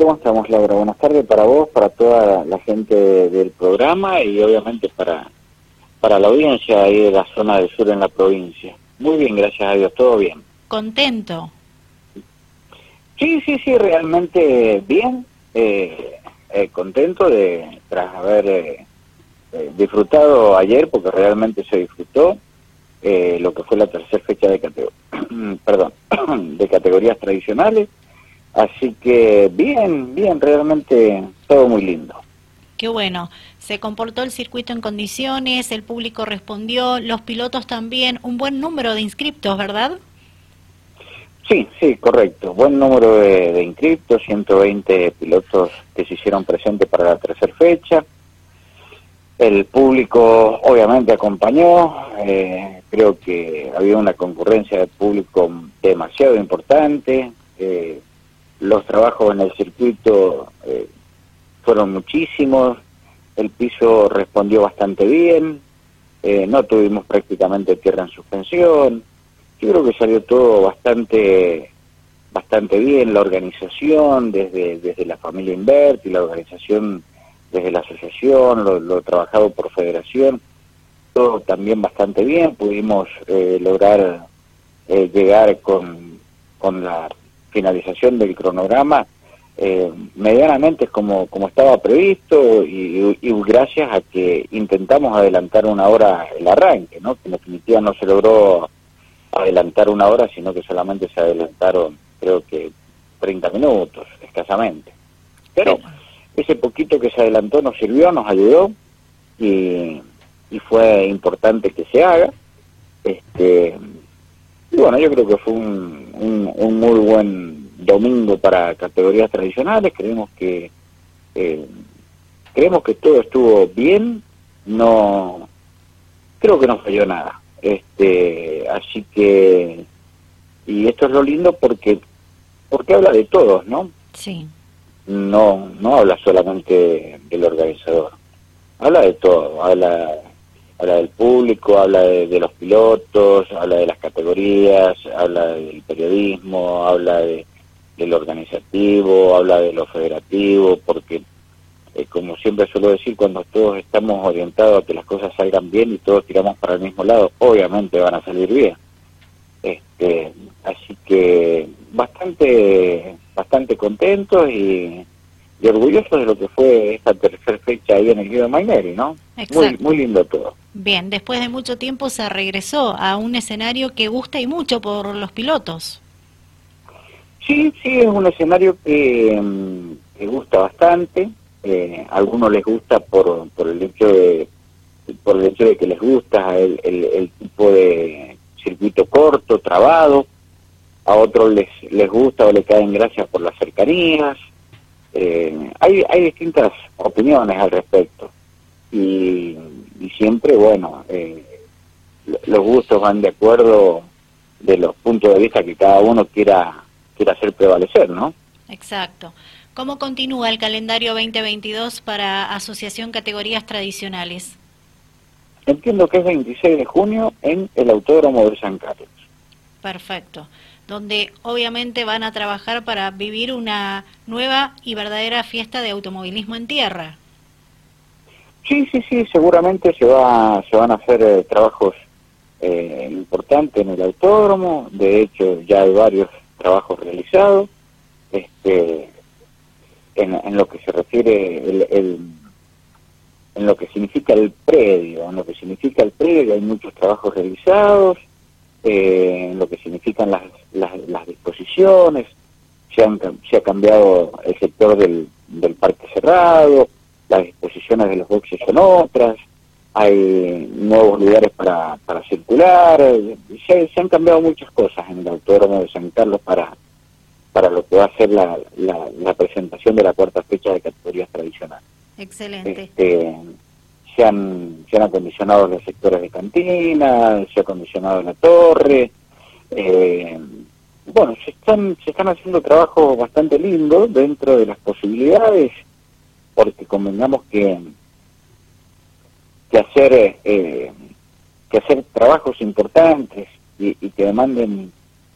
¿Cómo estamos, Laura? Buenas tardes para vos, para toda la gente del programa y obviamente para, para la audiencia ahí de la zona del sur en la provincia. Muy bien, gracias a Dios, todo bien. ¿Contento? Sí, sí, sí, realmente bien. Eh, eh, contento de, tras haber eh, disfrutado ayer, porque realmente se disfrutó, lo que fue la tercera fecha de, perdón, de categorías tradicionales Así que bien, bien, realmente todo muy lindo. Qué bueno. Se comportó el circuito en condiciones, el público respondió, los pilotos también, un buen número de inscriptos, ¿verdad? Sí, sí, correcto. Buen número de, inscriptos, 120 pilotos que se hicieron presentes para la tercera fecha. El público obviamente acompañó, eh, creo que había una concurrencia de público demasiado importante. Eh, los trabajos en el circuito eh, fueron muchísimos, el piso respondió bastante bien, eh, no tuvimos prácticamente tierra en suspensión, yo creo que salió todo bastante bastante bien, la organización desde, desde la familia Invert y la organización desde la asociación, lo, trabajado por federación, todo también bastante bien, pudimos eh, lograr llegar con, con la finalización del cronograma eh, medianamente como, como estaba previsto y, gracias a que intentamos adelantar una hora el arranque, ¿no? que en definitiva no se logró adelantar una hora, sino que solamente se adelantaron creo que 30 minutos escasamente. Pero ese poquito que se adelantó nos sirvió, nos ayudó y, y fue importante que se haga. Este, y bueno, yo creo que fue un, un, muy buen domingo para categorías tradicionales. Creemos que eh, creemos que todo estuvo bien. No creo que no falló nada. Este, así que y esto es lo lindo porque porque habla de todos, ¿no? Sí. No no habla solamente del organizador. Habla de todo, habla habla del público, habla de, los pilotos, habla de las categorías, habla del periodismo, habla de, organizativo, habla de lo federativo, porque eh, como siempre suelo decir, cuando todos estamos orientados a que las cosas salgan bien y todos tiramos para el mismo lado, obviamente van a salir bien. Este, así que bastante, bastante contentos y y orgulloso de lo que fue esta tercera fecha ahí en el de Maineri, ¿no? Muy, muy lindo todo. Bien, después de mucho tiempo se regresó a un escenario que gusta y mucho por los pilotos. Sí, sí, es un escenario que, mm, gusta bastante. Eh, a algunos les gusta por, por el hecho de por el hecho de que les gusta el, el tipo de circuito corto, trabado. A otros les, les gusta o le caen gracias por las cercanías eh, hay, hay distintas opiniones al respecto y, siempre, bueno, eh, los gustos van de acuerdo de los puntos de vista que cada uno quiera, quiera hacer prevalecer, ¿no? Exacto. ¿Cómo continúa el calendario 2022 para Asociación Categorías Tradicionales? Entiendo que es 26 de junio en el Autódromo de San Carlos. Perfecto donde obviamente van a trabajar para vivir una nueva y verdadera fiesta de automovilismo en tierra. Sí, sí, sí, seguramente se, va, se van a hacer eh, trabajos eh, importantes en el autódromo, de hecho ya hay varios trabajos realizados, este, en, lo que se refiere el, en lo que significa el predio, en lo que significa el predio hay muchos trabajos realizados, eh, en lo que significan las, las, disposiciones, se, han, se ha cambiado el sector del, del parque cerrado, las disposiciones de los boxes son otras, hay nuevos lugares para, para circular, se, han cambiado muchas cosas en el Autódromo de San Carlos para, para lo que va a ser la, la, presentación de la cuarta fecha de categorías tradicionales. Excelente. Este, se han, se han acondicionado los sectores de cantina, se ha acondicionado la torre, eh, bueno, se están, se están haciendo trabajos bastante lindos dentro de las posibilidades, porque convengamos que, que hacer eh, que hacer trabajos importantes y, que demanden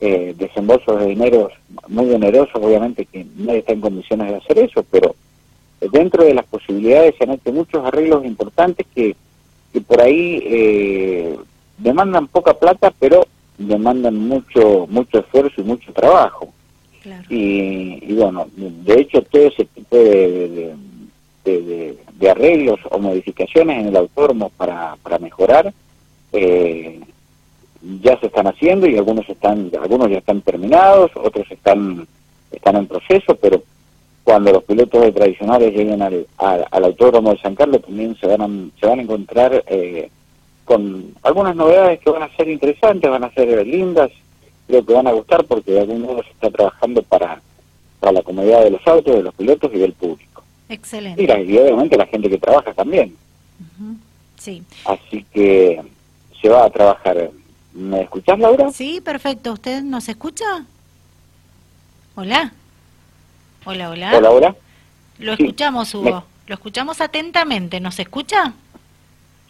eh, desembolsos de dinero muy onerosos, obviamente que nadie está en condiciones de hacer eso, pero dentro de las posibilidades se han hecho muchos arreglos importantes que, que por ahí eh, demandan poca plata, pero demandan mucho mucho esfuerzo y mucho trabajo. Y, bueno, de hecho todo ese tipo de, de, arreglos o modificaciones en el autónomo para, para mejorar eh, ya se están haciendo y algunos están algunos ya están terminados, otros están están en proceso, pero cuando los pilotos de tradicionales lleguen al, al, autódromo de San Carlos también se van a, se van a encontrar eh, con algunas novedades que van a ser interesantes, van a ser lindas, creo que van a gustar porque de algún modo se está trabajando para, para la comodidad de los autos, de los pilotos y del público. Excelente. y obviamente la gente que trabaja también. Sí. Así que se va a trabajar. ¿Me escuchás, Laura? Sí, perfecto. ¿Usted nos escucha? Hola. Hola, hola. Hola, hola. Lo escuchamos, Hugo. Lo escuchamos atentamente. ¿Nos escucha?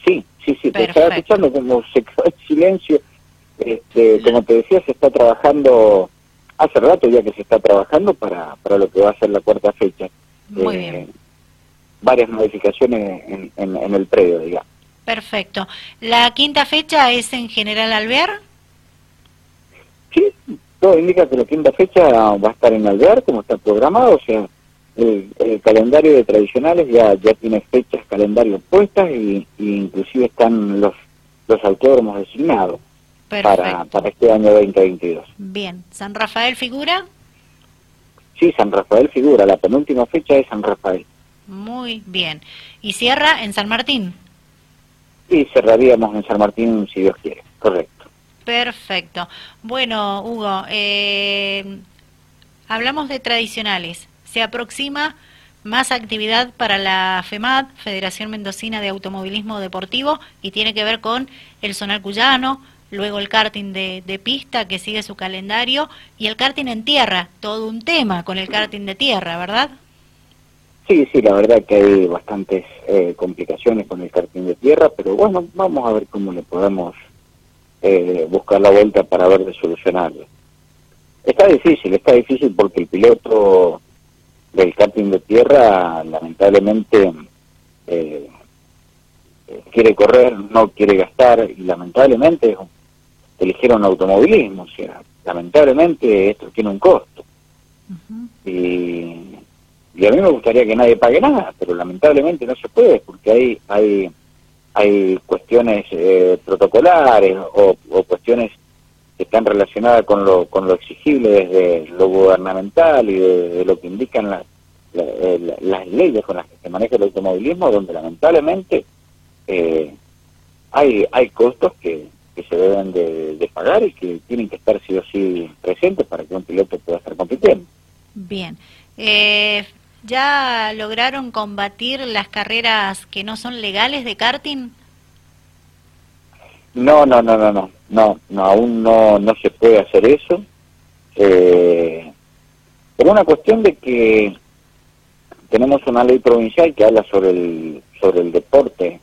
Sí, sí, sí. Te estaba escuchando como se quedó en silencio. Este, como te decía, se está trabajando, hace rato ya que se está trabajando para, para lo que va a ser la cuarta fecha. Muy bien. Eh, varias modificaciones en, en, el predio, digamos. Perfecto. ¿La quinta fecha es en General Alvear? Todo indica que la quinta fecha va a estar en Alvear, como está programado, o sea, el, calendario de tradicionales ya ya tiene fechas, calendario puestas y, inclusive están los los autódromos designados para, para este año 2022. Bien, ¿San Rafael figura? Sí, San Rafael figura, la penúltima fecha es San Rafael. Muy bien. ¿Y cierra en San Martín? Sí, cerraríamos en San Martín si Dios quiere, correcto. Perfecto. Bueno, Hugo, eh, hablamos de tradicionales. Se aproxima más actividad para la FEMAD, Federación Mendocina de Automovilismo Deportivo, y tiene que ver con el Sonar Cuyano, luego el karting de, de, pista que sigue su calendario y el karting en tierra, todo un tema con el karting de tierra, ¿verdad? Sí, sí, la verdad que hay bastantes eh, complicaciones con el karting de tierra, pero bueno, vamos a ver cómo le podemos eh, buscar la vuelta para ver de solucionarlo. Está difícil, está difícil porque el piloto del karting de tierra lamentablemente eh, quiere correr, no quiere gastar y lamentablemente eligieron automovilismo, o sea, lamentablemente esto tiene un costo. y, y, a mí me gustaría que nadie pague nada, pero lamentablemente no se puede porque hay hay hay cuestiones eh, protocolares o, cuestiones que están relacionadas con lo, con lo exigible desde lo gubernamental y de, lo que indican las leyes con las que se maneja el automovilismo, donde lamentablemente eh, hay, hay costos que, que se deben de, pagar y que tienen que estar sí o sí presentes para que un piloto pueda estar compitiendo. Bien. Eh, ¿Ya lograron combatir las carreras que no son legales de karting? No, no, no, no, no, no, no aún no, no se puede hacer eso. Eh, una cuestión de que tenemos una ley provincial que habla sobre el, sobre el deporte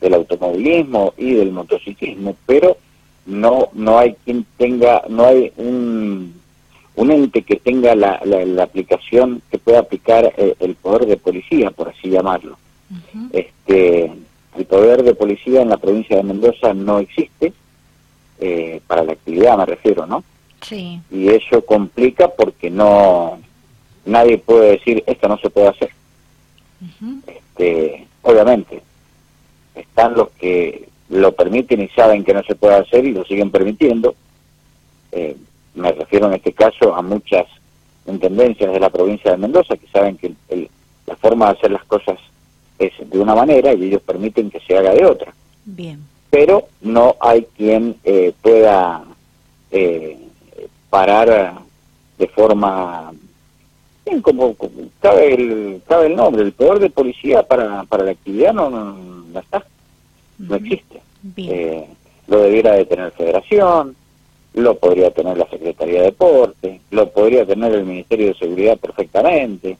del automovilismo y del motociclismo, pero no, no hay quien tenga, no hay un un ente que tenga la, la, aplicación, que pueda aplicar eh, el poder de policía, por así llamarlo. este El poder de policía en la provincia de Mendoza no existe, eh, para la actividad me refiero, ¿no? Sí. Y eso complica porque no nadie puede decir esto no se puede hacer. este, obviamente, están los que lo permiten y saben que no se puede hacer y lo siguen permitiendo. Eh, me refiero en este caso a muchas intendencias de la provincia de Mendoza que saben que la forma de hacer las cosas es de una manera y ellos permiten que se haga de otra. Bien. Pero no hay quien eh, pueda eh, parar de forma bien como, cabe el cabe el nombre el poder de policía para, para la actividad no, no, está no existe eh, lo debiera de tener federación lo podría tener la Secretaría de Deporte, lo podría tener el Ministerio de Seguridad perfectamente,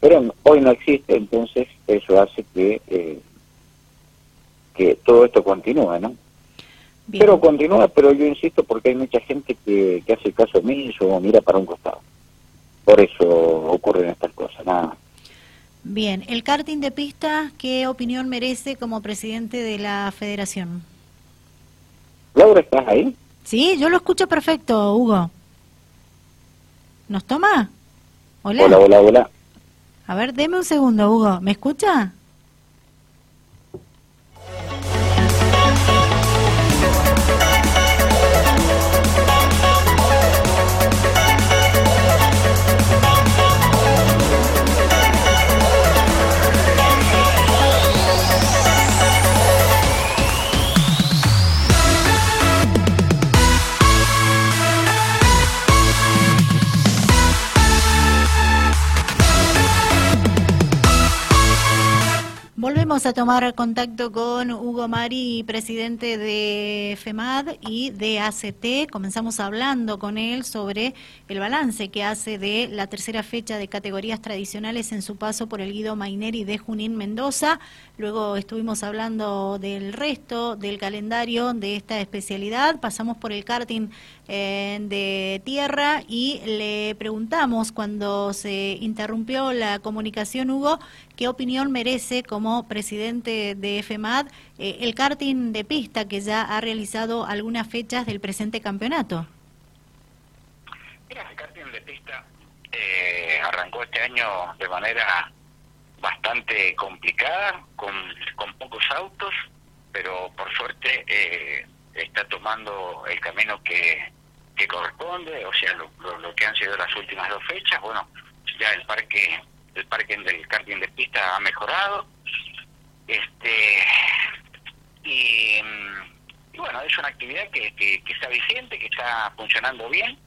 pero hoy no existe, entonces eso hace que, eh, que todo esto continúe, ¿no? Pero continúa, pero yo insisto porque hay mucha gente que, que hace caso omiso o mira para un costado. Por eso ocurren estas cosas, nada Bien, el karting de pista, ¿qué opinión merece como presidente de la federación? Laura, ¿estás ahí? Sí, yo lo escucho perfecto, Hugo. ¿Nos toma? Hola. Hola, hola, hola. A ver, deme un segundo, Hugo. ¿Me escucha? Volvemos a tomar contacto con Hugo Mari, presidente de FEMAD y de ACT. Comenzamos hablando con él sobre el balance que hace de la tercera fecha de categorías tradicionales en su paso por el Guido Maineri de Junín Mendoza. Luego estuvimos hablando del resto del calendario de esta especialidad. Pasamos por el karting eh, de tierra y le preguntamos cuando se interrumpió la comunicación, Hugo, qué opinión merece como presidente de FEMAD eh, el karting de pista que ya ha realizado algunas fechas del presente campeonato. Mira, el karting de pista eh, arrancó este año de manera bastante complicada, con, con pocos autos, pero por suerte está tomando el camino que, que corresponde, o sea, lo, que han sido las últimas dos fechas, bueno, ya el parque el parque del karting de pista ha mejorado, este y, bueno, es una actividad que, que, está vigente, que está funcionando bien,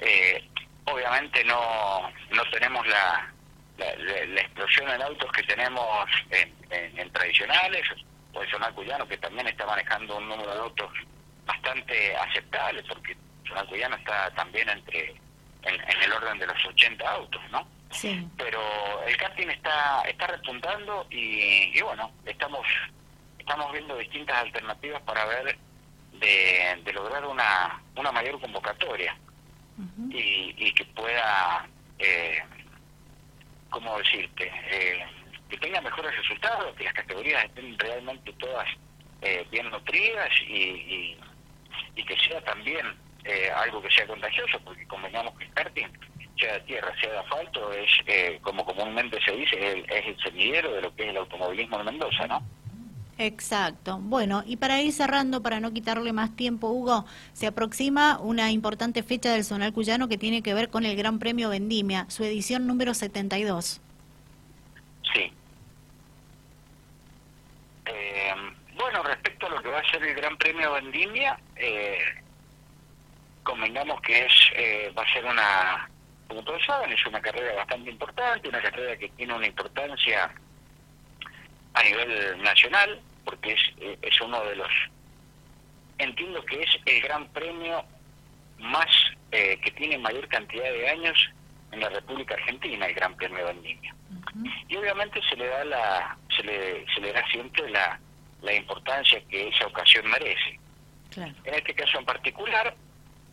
eh, obviamente no, no tenemos la, la, explosión en autos que tenemos en, en, tradicionales, o el Cuyano que también está manejando un número de autos bastante aceptable, porque Cuyano está también entre en, el orden de los 80 autos, ¿no? Sí. Pero el karting está está repuntando y, bueno, estamos estamos viendo distintas alternativas para ver de, lograr una, una mayor convocatoria y, y, que pueda, eh, ¿cómo decirte? Eh, que tenga mejores resultados, que las categorías estén realmente todas eh, bien nutridas y, y, y que sea también eh, algo que sea contagioso, porque convengamos que el karting, sea de tierra, sea de asfalto, es, eh, como comúnmente se dice, es el, semillero de lo que es el automovilismo en Mendoza, ¿no? Exacto. Bueno, y para ir cerrando, para no quitarle más tiempo, Hugo, se aproxima una importante fecha del Zonal Cuyano que tiene que ver con el Gran Premio Vendimia, su edición número 72. Sí. Eh, bueno, respecto a lo que va a ser el Gran Premio Vendimia, eh, convengamos que es eh, va a ser una, como todos saben, es una carrera bastante importante, una carrera que tiene una importancia a nivel nacional, porque es, eh, es uno de los, entiendo que es el gran premio más, eh, que tiene mayor cantidad de años en la República Argentina, el Gran Premio de Vendimia. Y obviamente se le da la, se le, se le da siempre la, la importancia que esa ocasión merece. En este caso en particular,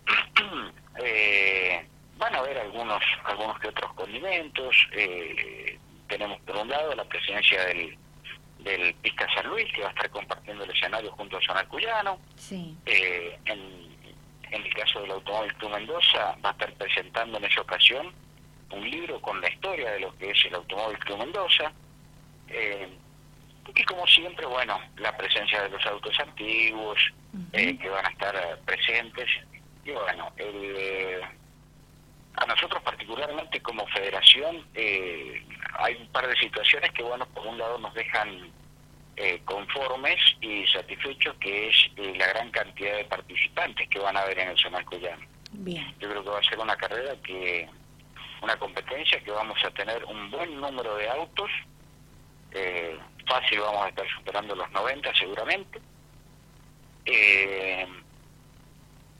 eh, van a haber algunos algunos que otros condimentos. Eh, tenemos por un lado la presencia del, del Pisca San Luis, que va a estar compartiendo el escenario junto a Zonal Cuyano. Eh, en, el caso del Automóvil Club Mendoza, va a estar presentando en esa ocasión un libro con la historia de lo que es el Automóvil Club Mendoza. Eh, y como siempre, bueno, la presencia de los autos antiguos que van a estar presentes y bueno, eh, a nosotros particularmente como federación eh, hay un par de situaciones que, bueno, por un lado nos dejan eh, conformes y satisfechos, que es la gran cantidad de participantes que van a haber en el Zonal Cuyano. Yo creo que va a ser una carrera que, una competencia que vamos a tener un buen número de autos, fácil vamos a estar superando los 90 seguramente. Eh,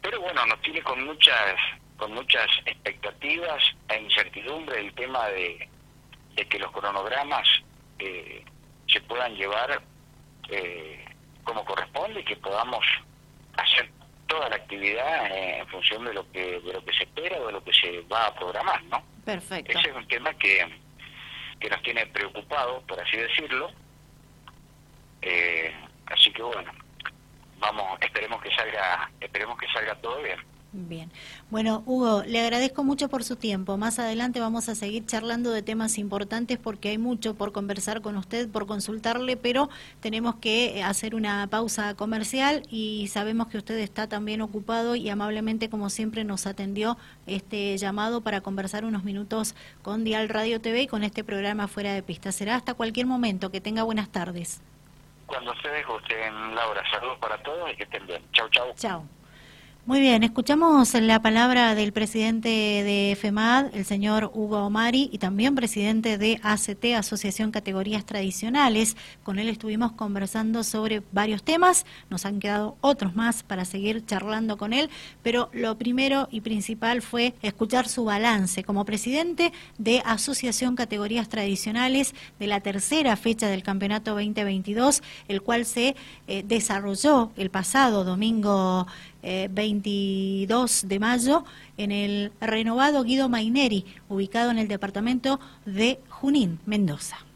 pero bueno, nos tiene con muchas con muchas expectativas e incertidumbre el tema de, que los cronogramas eh, se puedan llevar eh, como corresponde y que podamos toda la actividad en función de lo que de lo que se espera o de lo que se va a programar, ¿no? Perfecto. Ese es un tema que, que nos tiene preocupados, por así decirlo. Eh, así que bueno, vamos, esperemos que salga, esperemos que salga todo bien. Bien. Bueno, Hugo, le agradezco mucho por su tiempo. Más adelante vamos a seguir charlando de temas importantes porque hay mucho por conversar con usted, por consultarle, pero tenemos que hacer una pausa comercial y sabemos que usted está también ocupado y amablemente, como siempre, nos atendió este llamado para conversar unos minutos con Dial Radio TV y con este programa Fuera de Pista. Será hasta cualquier momento. Que tenga buenas tardes. Cuando ustedes gusten, Laura, saludos para todos y que estén bien. Chau, chau. Chau. Muy bien, escuchamos la palabra del presidente de FEMAD, el señor Hugo Omari, y también presidente de ACT, Asociación Categorías Tradicionales. Con él estuvimos conversando sobre varios temas, nos han quedado otros más para seguir charlando con él, pero lo primero y principal fue escuchar su balance como presidente de Asociación Categorías Tradicionales de la tercera fecha del Campeonato 2022, el cual se eh, desarrolló el pasado domingo 22 eh, de mayo en el renovado Guido Maineri, ubicado en el departamento de Junín, Mendoza.